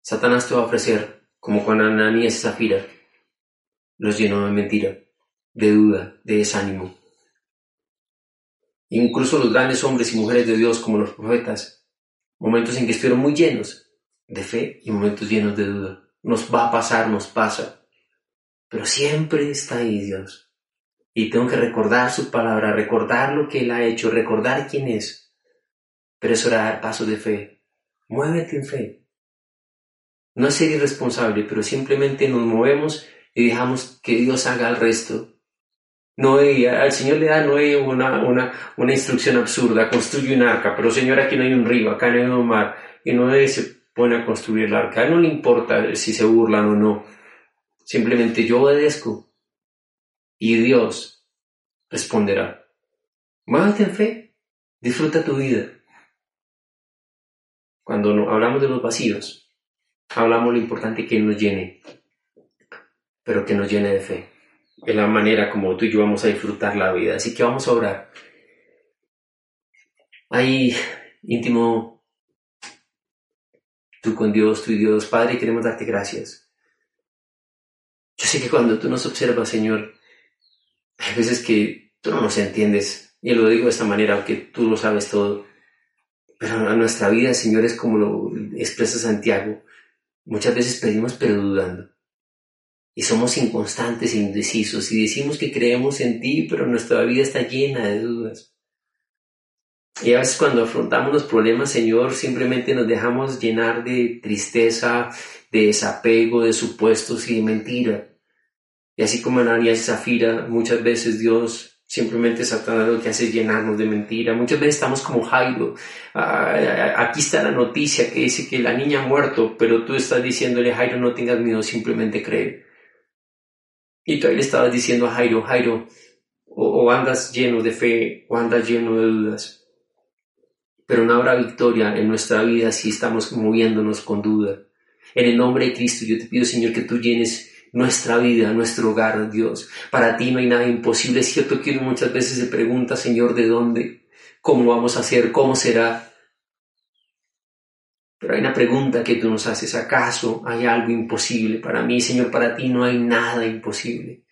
Satanás te va a ofrecer, como con Ananías y Zafira, los llenó de mentira, de duda, de desánimo. Incluso los grandes hombres y mujeres de Dios como los profetas, momentos en que estuvieron muy llenos de fe y momentos llenos de duda. Nos va a pasar, nos pasa, pero siempre está ahí Dios. Y tengo que recordar su palabra, recordar lo que Él ha hecho, recordar quién es. Pero eso era dar pasos de fe. Muévete en fe. no es ser irresponsable, pero simplemente nos movemos y dejamos que Dios haga el resto. Noé, al Señor le da a Noé una, una, una instrucción absurda, construye un arca, pero Señor, aquí no hay un río, acá no hay un mar, y Noé se pone a construir el arca. No le importa si se burlan o no, simplemente yo obedezco y Dios responderá. Muévete en fe, disfruta tu vida. Cuando hablamos de los vacíos, hablamos lo importante que nos llene, pero que nos llene de fe. Es la manera como tú y yo vamos a disfrutar la vida. Así que vamos a orar. Ahí, íntimo, tú con Dios, tú y Dios, Padre, queremos darte gracias. Yo sé que cuando tú nos observas, Señor, hay veces que tú no nos entiendes. Y lo digo de esta manera, aunque tú lo sabes todo. Pero a nuestra vida, Señor, es como lo expresa Santiago. Muchas veces pedimos pero dudando. Y somos inconstantes indecisos y decimos que creemos en ti, pero nuestra vida está llena de dudas. Y a veces cuando afrontamos los problemas, Señor, simplemente nos dejamos llenar de tristeza, de desapego, de supuestos y de mentira. Y así como Ananías y Zafira, muchas veces Dios simplemente Satanás lo que hace es llenarnos de mentira. Muchas veces estamos como Jairo. Ah, aquí está la noticia que dice que la niña ha muerto, pero tú estás diciéndole, Jairo, no tengas miedo, simplemente cree. Y tú ahí le estabas diciendo a Jairo, Jairo, o, andas lleno de fe, o andas lleno de dudas. Pero no habrá victoria en nuestra vida si estamos moviéndonos con duda. En el nombre de Cristo yo te pido, Señor, que tú llenes nuestra vida, nuestro hogar, Dios. Para ti no hay nada imposible. Es cierto que uno muchas veces se pregunta, Señor, ¿de dónde? ¿Cómo vamos a hacer? ¿Cómo será? Pero hay una pregunta que tú nos haces, ¿acaso hay algo imposible para mí? Señor, para ti no hay nada imposible.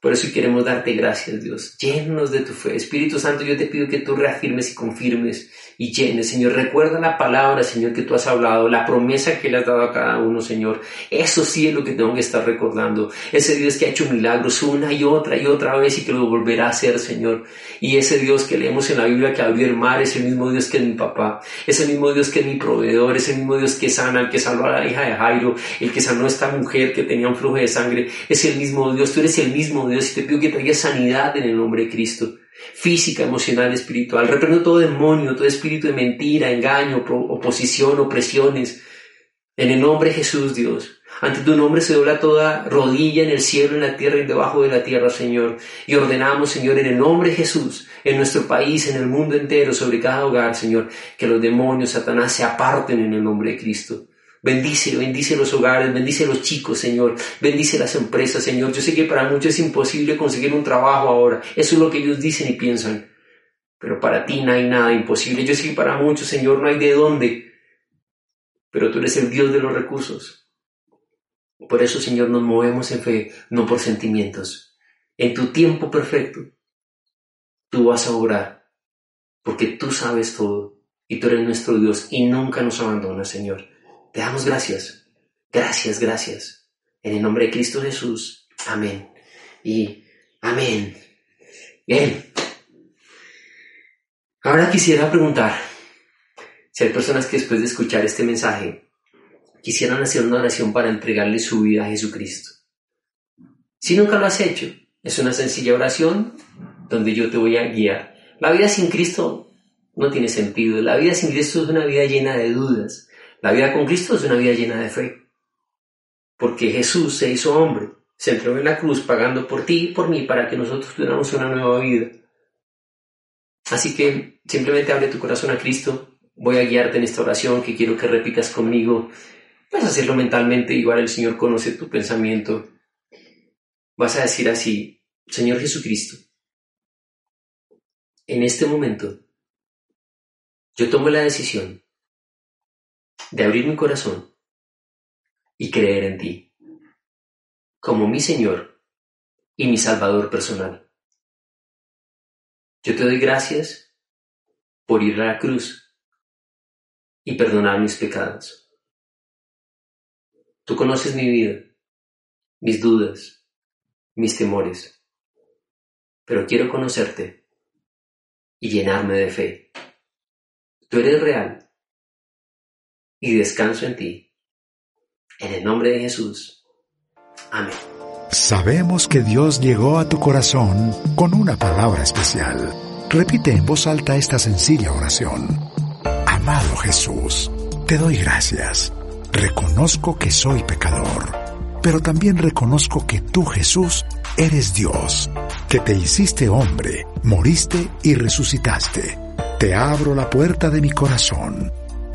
Por eso queremos darte gracias, Dios. Llénanos de tu fe. Espíritu Santo, yo te pido que tú reafirmes y confirmes y llenes, Señor. Recuerda la palabra, Señor, que tú has hablado, la promesa que le has dado a cada uno, Señor. Eso sí es lo que tengo que estar recordando. Ese Dios que ha hecho milagros una y otra y otra vez y que lo volverá a hacer, Señor. Y ese Dios que leemos en la Biblia que abrió el mar, es el mismo Dios que es mi papá, es el mismo Dios que es mi proveedor, es el mismo Dios que sana, el que salvó a la hija de Jairo, el que sanó a esta mujer que tenía un flujo de sangre, es el mismo Dios, tú eres el mismo Dios y te pido que traigas sanidad en el nombre de Cristo, física, emocional, espiritual. Reprendo todo demonio, todo espíritu de mentira, engaño, oposición, opresiones. En el nombre de Jesús, Dios. Ante tu nombre se dobla toda rodilla en el cielo, en la tierra y debajo de la tierra, Señor. Y ordenamos, Señor, en el nombre de Jesús, en nuestro país, en el mundo entero, sobre cada hogar, Señor, que los demonios, Satanás, se aparten en el nombre de Cristo. Bendice, bendice los hogares, bendice los chicos, Señor. Bendice las empresas, Señor. Yo sé que para muchos es imposible conseguir un trabajo ahora. Eso es lo que ellos dicen y piensan. Pero para ti no hay nada imposible. Yo sé que para muchos, Señor, no hay de dónde. Pero tú eres el Dios de los recursos. Por eso, Señor, nos movemos en fe, no por sentimientos. En tu tiempo perfecto, tú vas a orar. Porque tú sabes todo. Y tú eres nuestro Dios y nunca nos abandonas, Señor. Te damos gracias. Gracias, gracias. En el nombre de Cristo Jesús. Amén. Y amén. Bien. Ahora quisiera preguntar si hay personas que después de escuchar este mensaje quisieran hacer una oración para entregarle su vida a Jesucristo. Si nunca lo has hecho, es una sencilla oración donde yo te voy a guiar. La vida sin Cristo no tiene sentido. La vida sin Cristo es una vida llena de dudas. La vida con Cristo es una vida llena de fe. Porque Jesús se hizo hombre, se entregó en la cruz pagando por ti y por mí para que nosotros tuviéramos una nueva vida. Así que simplemente abre tu corazón a Cristo. Voy a guiarte en esta oración que quiero que repitas conmigo. Vas a hacerlo mentalmente, igual el Señor conoce tu pensamiento. Vas a decir así, Señor Jesucristo, en este momento yo tomo la decisión de abrir mi corazón y creer en ti, como mi Señor y mi Salvador personal. Yo te doy gracias por ir a la cruz y perdonar mis pecados. Tú conoces mi vida, mis dudas, mis temores, pero quiero conocerte y llenarme de fe. Tú eres real y descanso en ti. En el nombre de Jesús. Amén. Sabemos que Dios llegó a tu corazón con una palabra especial. Repite en voz alta esta sencilla oración. Amado Jesús, te doy gracias. Reconozco que soy pecador, pero también reconozco que tú, Jesús, eres Dios, que te hiciste hombre, moriste y resucitaste. Te abro la puerta de mi corazón.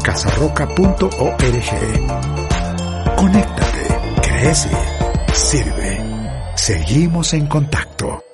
www.casarroca.org. Conéctate, crece, sirve. Seguimos en contacto.